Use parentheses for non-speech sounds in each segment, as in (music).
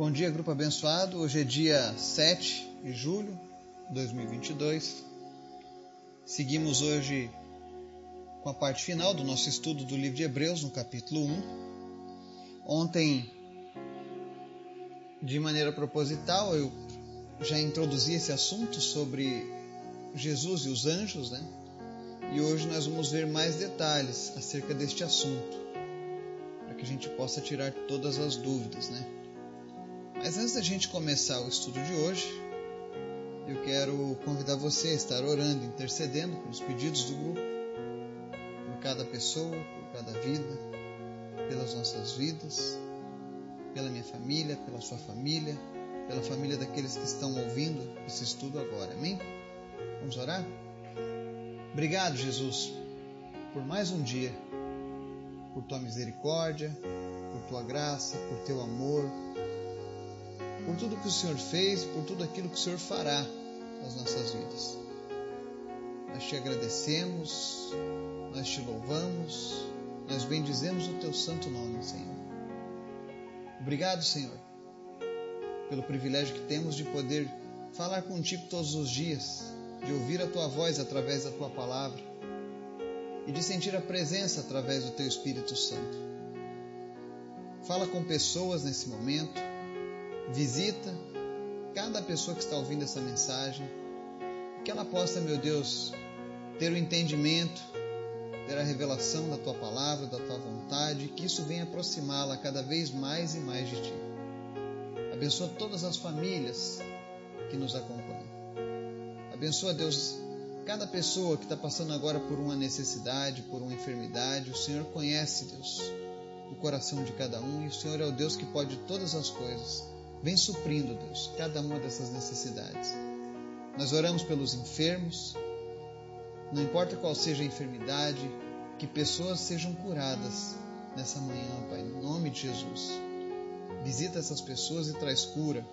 Bom dia, grupo abençoado. Hoje é dia 7 de julho de 2022. Seguimos hoje com a parte final do nosso estudo do livro de Hebreus, no capítulo 1. Ontem, de maneira proposital, eu já introduzi esse assunto sobre Jesus e os anjos, né? E hoje nós vamos ver mais detalhes acerca deste assunto, para que a gente possa tirar todas as dúvidas, né? Mas antes da gente começar o estudo de hoje, eu quero convidar você a estar orando, intercedendo pelos pedidos do grupo, por cada pessoa, por cada vida, pelas nossas vidas, pela minha família, pela sua família, pela família daqueles que estão ouvindo esse estudo agora. Amém? Vamos orar? Obrigado, Jesus, por mais um dia, por tua misericórdia, por tua graça, por teu amor, tudo que o Senhor fez, por tudo aquilo que o Senhor fará nas nossas vidas. Nós te agradecemos, nós te louvamos, nós bendizemos o teu santo nome, Senhor. Obrigado, Senhor, pelo privilégio que temos de poder falar contigo todos os dias, de ouvir a tua voz através da tua palavra e de sentir a presença através do teu Espírito Santo. Fala com pessoas nesse momento, visita cada pessoa que está ouvindo essa mensagem, que ela possa, meu Deus, ter o entendimento, ter a revelação da tua palavra, da tua vontade, que isso venha aproximá-la cada vez mais e mais de ti. Abençoa todas as famílias que nos acompanham. Abençoa, Deus, cada pessoa que está passando agora por uma necessidade, por uma enfermidade. O Senhor conhece, Deus, o coração de cada um e o Senhor é o Deus que pode todas as coisas. Vem suprindo, Deus, cada uma dessas necessidades. Nós oramos pelos enfermos, não importa qual seja a enfermidade, que pessoas sejam curadas nessa manhã, Pai, em nome de Jesus. Visita essas pessoas e traz cura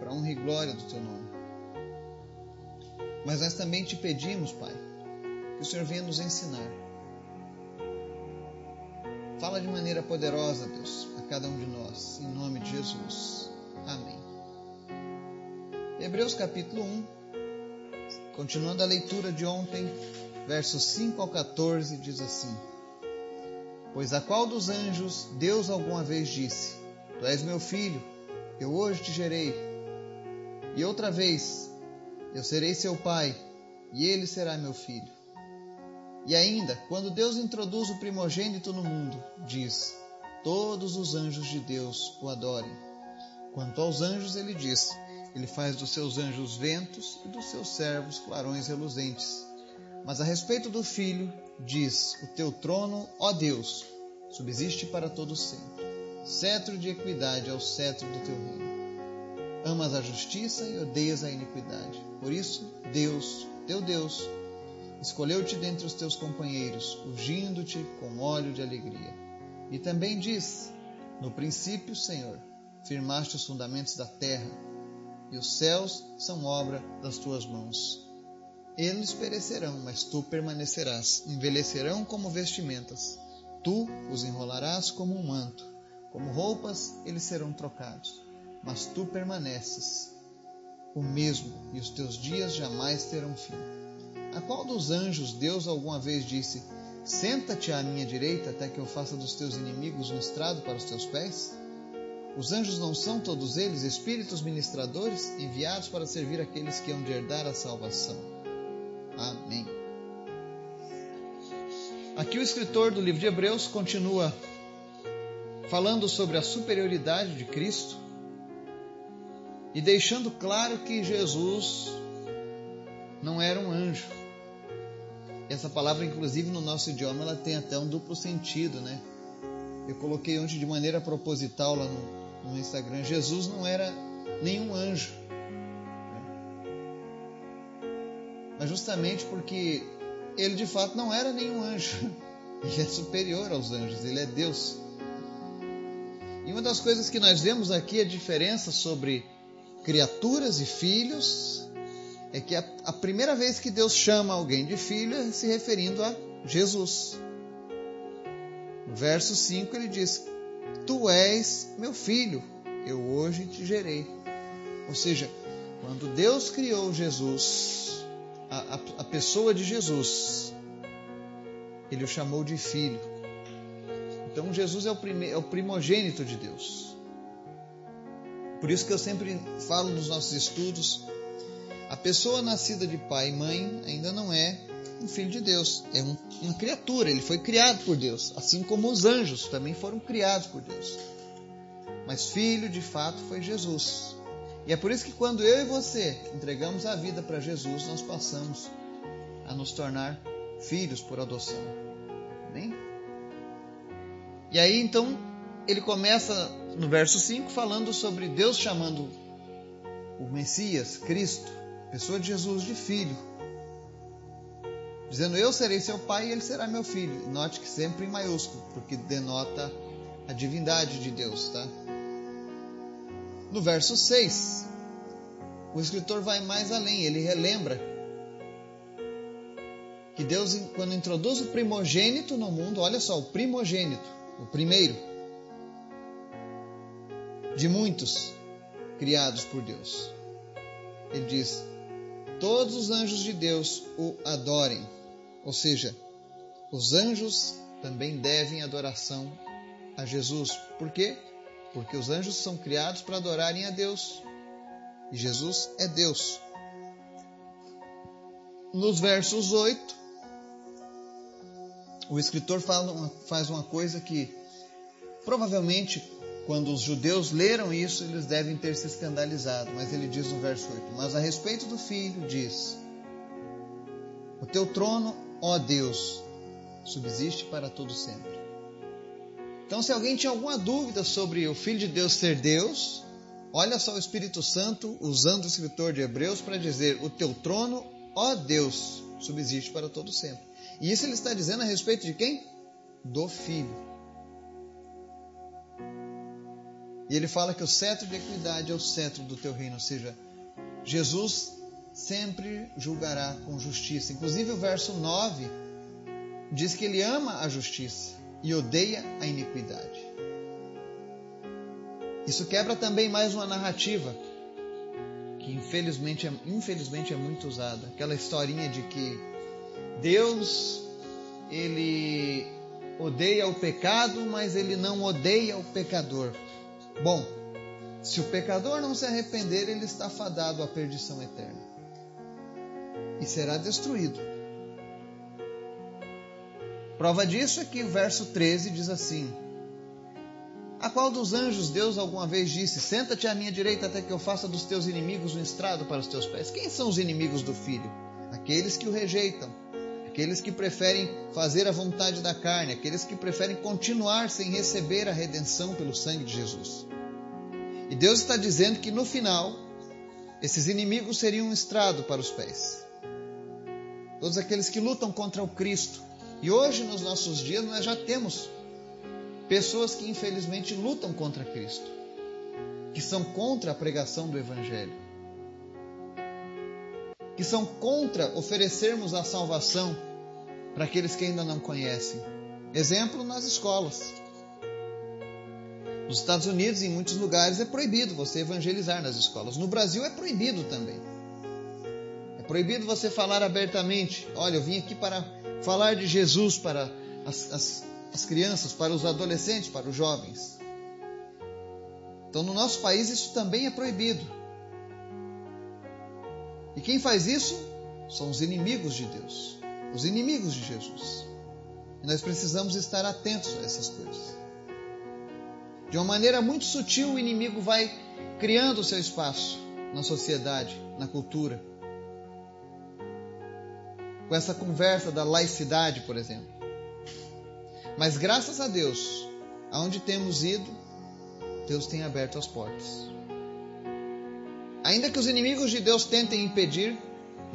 para honra e glória do Teu nome. Mas nós também te pedimos, Pai, que o Senhor venha nos ensinar. Fala de maneira poderosa, Deus, a cada um de nós, em nome de Jesus. Amém. Hebreus capítulo 1, continuando a leitura de ontem, versos 5 ao 14, diz assim: Pois a qual dos anjos Deus alguma vez disse: Tu és meu filho, eu hoje te gerei. E outra vez, eu serei seu pai, e ele será meu filho. E ainda, quando Deus introduz o primogênito no mundo, diz: Todos os anjos de Deus o adorem. Quanto aos anjos, ele diz: Ele faz dos seus anjos ventos e dos seus servos clarões reluzentes. Mas a respeito do filho, diz: O teu trono, ó Deus, subsiste para todo sempre. Cetro de equidade é o cetro do teu reino. Amas a justiça e odeias a iniquidade. Por isso, Deus, teu Deus, escolheu-te dentre os teus companheiros, ungindo-te com óleo de alegria. E também diz: No princípio, Senhor, firmaste os fundamentos da terra, e os céus são obra das tuas mãos. Eles perecerão, mas tu permanecerás, envelhecerão como vestimentas. Tu os enrolarás como um manto, como roupas eles serão trocados, mas tu permaneces o mesmo, e os teus dias jamais terão fim. A qual dos anjos Deus alguma vez disse: Senta-te à minha direita até que eu faça dos teus inimigos um estrado para os teus pés? Os anjos não são todos eles espíritos ministradores enviados para servir aqueles que hão de herdar a salvação. Amém. Aqui o escritor do livro de Hebreus continua falando sobre a superioridade de Cristo e deixando claro que Jesus não era um anjo. Essa palavra, inclusive, no nosso idioma, ela tem até um duplo sentido, né? Eu coloquei ontem de maneira proposital lá no, no Instagram. Jesus não era nenhum anjo. Mas justamente porque ele de fato não era nenhum anjo. (laughs) Ele é superior aos anjos, ele é Deus. E uma das coisas que nós vemos aqui, a diferença sobre criaturas e filhos, é que a, a primeira vez que Deus chama alguém de filho é se referindo a Jesus. No verso 5 ele diz: Tu és meu filho, eu hoje te gerei. Ou seja, quando Deus criou Jesus, a, a, a pessoa de Jesus, ele o chamou de filho. Então Jesus é o, prime, é o primogênito de Deus. Por isso que eu sempre falo nos nossos estudos, a pessoa nascida de pai e mãe ainda não é um filho de Deus, é um, uma criatura, ele foi criado por Deus, assim como os anjos também foram criados por Deus. Mas filho de fato foi Jesus. E é por isso que quando eu e você entregamos a vida para Jesus, nós passamos a nos tornar filhos por adoção. Amém? E aí então ele começa no verso 5 falando sobre Deus chamando o Messias, Cristo, pessoa de Jesus, de filho. Dizendo: Eu serei seu pai e ele será meu filho. Note que sempre em maiúsculo, porque denota a divindade de Deus, tá? No verso 6, o escritor vai mais além, ele relembra que Deus, quando introduz o primogênito no mundo, olha só, o primogênito, o primeiro de muitos criados por Deus. Ele diz: Todos os anjos de Deus o adorem. Ou seja, os anjos também devem adoração a Jesus. Por quê? Porque os anjos são criados para adorarem a Deus. E Jesus é Deus. Nos versos 8, o escritor fala, faz uma coisa que provavelmente quando os judeus leram isso, eles devem ter se escandalizado. Mas ele diz no verso 8: Mas a respeito do filho, diz: O teu trono, ó Deus, subsiste para todo sempre. Então, se alguém tinha alguma dúvida sobre o Filho de Deus ser Deus, olha só o Espírito Santo usando o escritor de Hebreus para dizer: O teu trono, ó Deus, subsiste para todo sempre. E isso ele está dizendo a respeito de quem? Do Filho. E ele fala que o cetro de equidade é o cetro do teu reino, ou seja, Jesus sempre julgará com justiça. Inclusive o verso 9 diz que ele ama a justiça e odeia a iniquidade. Isso quebra também mais uma narrativa que infelizmente é, infelizmente é muito usada, aquela historinha de que Deus ele odeia o pecado, mas ele não odeia o pecador. Bom, se o pecador não se arrepender, ele está fadado à perdição eterna e será destruído. Prova disso é que o verso 13 diz assim: A qual dos anjos Deus alguma vez disse: Senta-te à minha direita até que eu faça dos teus inimigos um estrado para os teus pés? Quem são os inimigos do filho? Aqueles que o rejeitam, aqueles que preferem fazer a vontade da carne, aqueles que preferem continuar sem receber a redenção pelo sangue de Jesus. E Deus está dizendo que no final, esses inimigos seriam um estrado para os pés. Todos aqueles que lutam contra o Cristo, e hoje, nos nossos dias, nós já temos pessoas que infelizmente lutam contra Cristo, que são contra a pregação do Evangelho, que são contra oferecermos a salvação para aqueles que ainda não conhecem. Exemplo nas escolas. Nos Estados Unidos, em muitos lugares, é proibido você evangelizar nas escolas. No Brasil é proibido também. É proibido você falar abertamente: olha, eu vim aqui para falar de Jesus para as, as, as crianças, para os adolescentes, para os jovens. Então, no nosso país, isso também é proibido. E quem faz isso são os inimigos de Deus, os inimigos de Jesus. E nós precisamos estar atentos a essas coisas. De uma maneira muito sutil, o inimigo vai criando o seu espaço na sociedade, na cultura com essa conversa da laicidade, por exemplo. Mas graças a Deus, aonde temos ido, Deus tem aberto as portas. Ainda que os inimigos de Deus tentem impedir,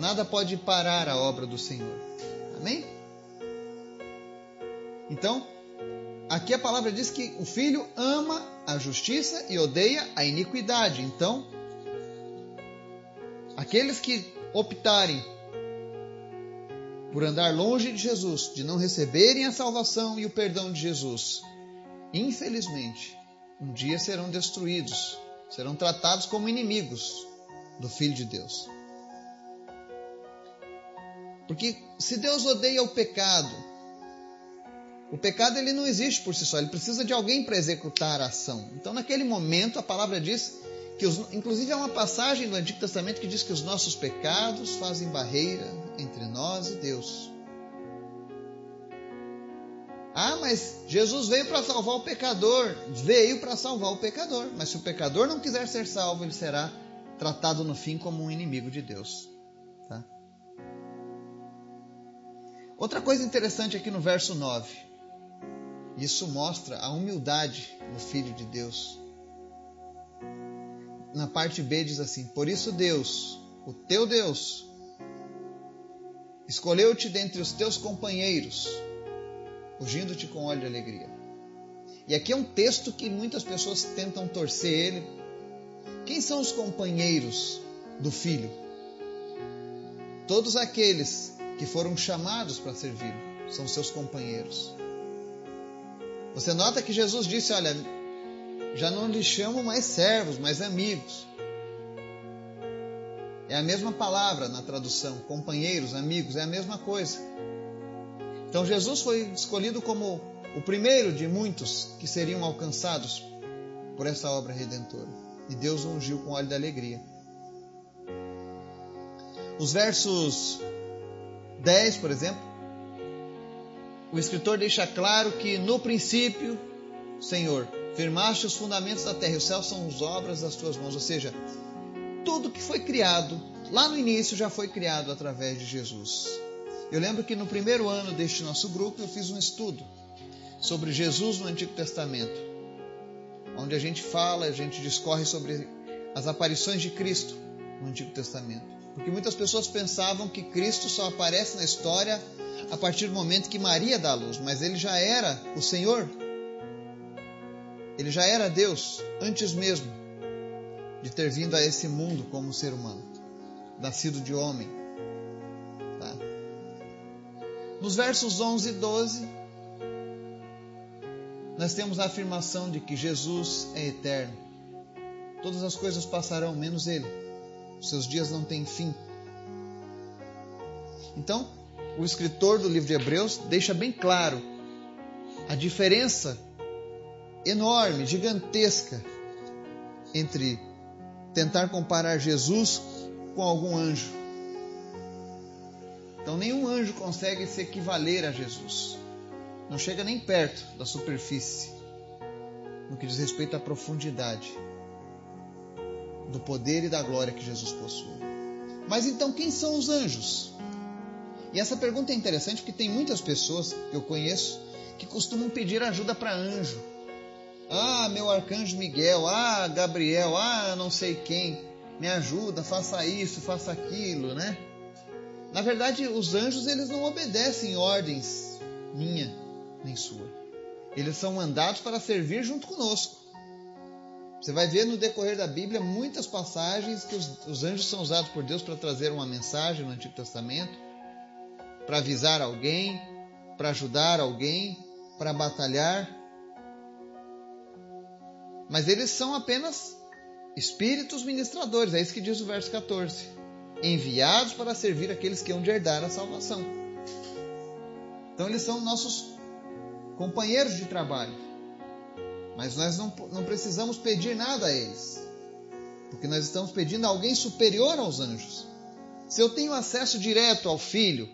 nada pode parar a obra do Senhor. Amém? Então, aqui a palavra diz que o filho ama a justiça e odeia a iniquidade. Então, aqueles que optarem por andar longe de Jesus, de não receberem a salvação e o perdão de Jesus, infelizmente, um dia serão destruídos serão tratados como inimigos do Filho de Deus. Porque se Deus odeia o pecado, o pecado ele não existe por si só, ele precisa de alguém para executar a ação. Então, naquele momento, a palavra diz que, os, inclusive, há uma passagem do Antigo Testamento que diz que os nossos pecados fazem barreira entre nós e Deus. Ah, mas Jesus veio para salvar o pecador. Veio para salvar o pecador. Mas se o pecador não quiser ser salvo, ele será tratado no fim como um inimigo de Deus. Outra coisa interessante aqui no verso 9. Isso mostra a humildade do Filho de Deus. Na parte B diz assim: Por isso Deus, o teu Deus, escolheu-te dentre os teus companheiros ungindo-te com óleo de alegria. E aqui é um texto que muitas pessoas tentam torcer ele. Quem são os companheiros do filho? Todos aqueles que foram chamados para servir são seus companheiros. Você nota que Jesus disse: Olha, já não lhe chamo mais servos, mas amigos. É a mesma palavra na tradução, companheiros, amigos, é a mesma coisa. Então Jesus foi escolhido como o primeiro de muitos que seriam alcançados por essa obra redentora. E Deus ungiu com óleo da alegria. Os versos 10, por exemplo, o escritor deixa claro que no princípio, Senhor, firmaste os fundamentos da terra, e os céus são as obras das tuas mãos. Ou seja, tudo que foi criado lá no início já foi criado através de Jesus. Eu lembro que no primeiro ano deste nosso grupo eu fiz um estudo sobre Jesus no Antigo Testamento, onde a gente fala, a gente discorre sobre as aparições de Cristo no Antigo Testamento. Porque muitas pessoas pensavam que Cristo só aparece na história a partir do momento que Maria dá a luz, mas ele já era o Senhor. Ele já era Deus antes mesmo de ter vindo a esse mundo como ser humano, nascido de homem. Nos versos 11 e 12, nós temos a afirmação de que Jesus é eterno. Todas as coisas passarão, menos ele. Os seus dias não têm fim. Então, o escritor do livro de Hebreus deixa bem claro a diferença enorme, gigantesca entre tentar comparar Jesus com algum anjo. Então nenhum anjo consegue se equivaler a Jesus. Não chega nem perto da superfície no que diz respeito à profundidade do poder e da glória que Jesus possui. Mas então quem são os anjos? E essa pergunta é interessante porque tem muitas pessoas que eu conheço que costumam pedir ajuda para anjo. Ah, meu arcanjo Miguel, ah, Gabriel, ah, não sei quem, me ajuda, faça isso, faça aquilo, né? Na verdade, os anjos eles não obedecem ordens minha nem sua. Eles são mandados para servir junto conosco. Você vai ver no decorrer da Bíblia muitas passagens que os, os anjos são usados por Deus para trazer uma mensagem no Antigo Testamento, para avisar alguém, para ajudar alguém, para batalhar. Mas eles são apenas espíritos ministradores, é isso que diz o verso 14 enviados para servir aqueles que hão de herdar a salvação. Então eles são nossos companheiros de trabalho. Mas nós não, não precisamos pedir nada a eles. Porque nós estamos pedindo a alguém superior aos anjos. Se eu tenho acesso direto ao Filho,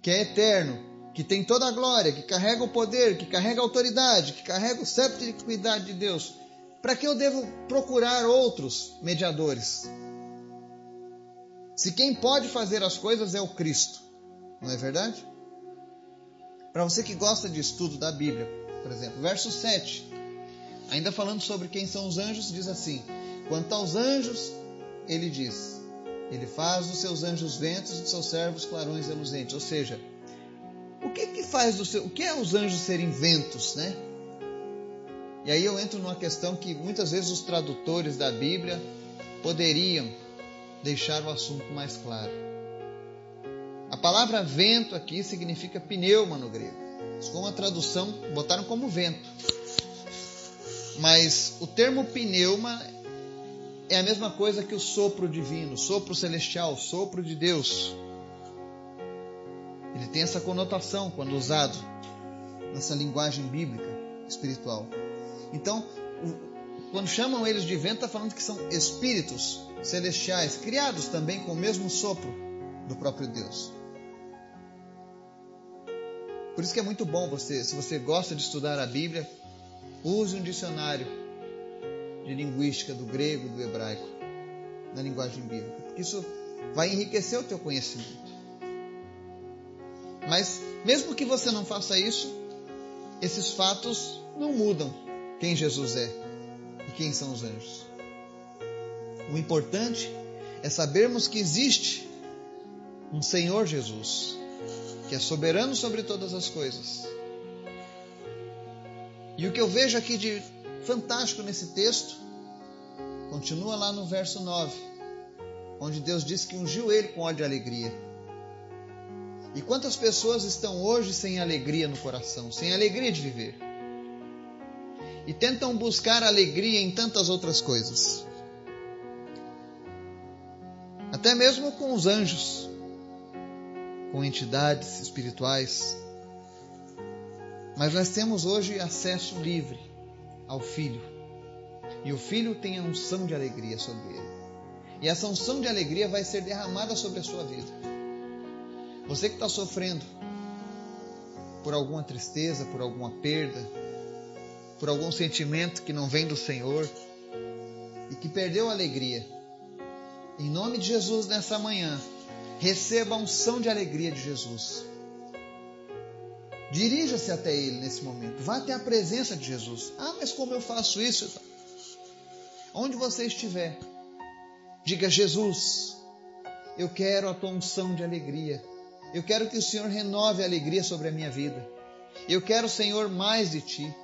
que é eterno, que tem toda a glória, que carrega o poder, que carrega a autoridade, que carrega o sceptro de equidade de Deus, para que eu devo procurar outros mediadores? Se quem pode fazer as coisas é o Cristo, não é verdade? Para você que gosta de estudo da Bíblia, por exemplo, verso 7, ainda falando sobre quem são os anjos, diz assim: Quanto aos anjos, ele diz: Ele faz dos seus anjos ventos e dos seus servos clarões reluzentes. Ou seja, o que que faz do seu, o que é os anjos serem ventos, né? E aí eu entro numa questão que muitas vezes os tradutores da Bíblia poderiam deixar o assunto mais claro. A palavra vento aqui significa pneuma no grego. Foi uma tradução, botaram como vento. Mas o termo pneuma é a mesma coisa que o sopro divino, sopro celestial, sopro de Deus. Ele tem essa conotação quando usado nessa linguagem bíblica espiritual. Então, quando chamam eles de vento, está falando que são espíritos celestiais, criados também com o mesmo sopro do próprio Deus. Por isso que é muito bom você, se você gosta de estudar a Bíblia, use um dicionário de linguística do grego, do hebraico, na linguagem bíblica, porque isso vai enriquecer o teu conhecimento. Mas mesmo que você não faça isso, esses fatos não mudam quem Jesus é e quem são os anjos. O importante é sabermos que existe um Senhor Jesus, que é soberano sobre todas as coisas. E o que eu vejo aqui de fantástico nesse texto, continua lá no verso 9, onde Deus diz que ungiu ele com óleo de alegria. E quantas pessoas estão hoje sem alegria no coração, sem alegria de viver? E tentam buscar alegria em tantas outras coisas. Até mesmo com os anjos, com entidades espirituais. Mas nós temos hoje acesso livre ao Filho. E o Filho tem a unção de alegria sobre ele. E essa unção de alegria vai ser derramada sobre a sua vida. Você que está sofrendo por alguma tristeza, por alguma perda, por algum sentimento que não vem do Senhor e que perdeu a alegria, em nome de Jesus nessa manhã, receba a unção de alegria de Jesus. Dirija-se até Ele nesse momento. Vá até a presença de Jesus. Ah, mas como eu faço isso? Onde você estiver, diga: Jesus, eu quero a tua unção de alegria. Eu quero que o Senhor renove a alegria sobre a minha vida. Eu quero, Senhor, mais de ti.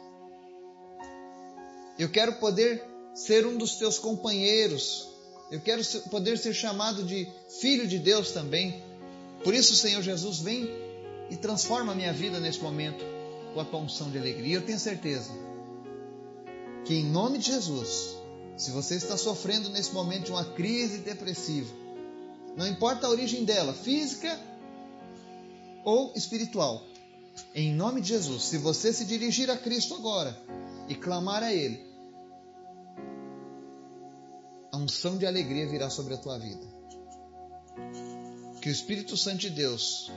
Eu quero poder ser um dos teus companheiros. Eu quero poder ser chamado de filho de Deus também. Por isso, Senhor Jesus, vem e transforma a minha vida nesse momento com a tua unção de alegria. Eu tenho certeza que, em nome de Jesus, se você está sofrendo nesse momento de uma crise depressiva, não importa a origem dela, física ou espiritual. Em nome de Jesus, se você se dirigir a Cristo agora e clamar a Ele, a unção de alegria virá sobre a tua vida. Que o Espírito Santo de Deus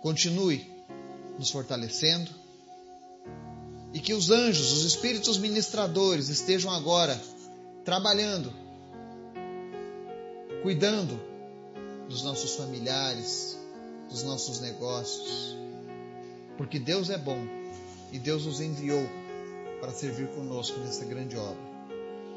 continue nos fortalecendo e que os anjos, os espíritos ministradores estejam agora trabalhando, cuidando dos nossos familiares, dos nossos negócios, porque Deus é bom e Deus nos enviou para servir conosco nessa grande obra.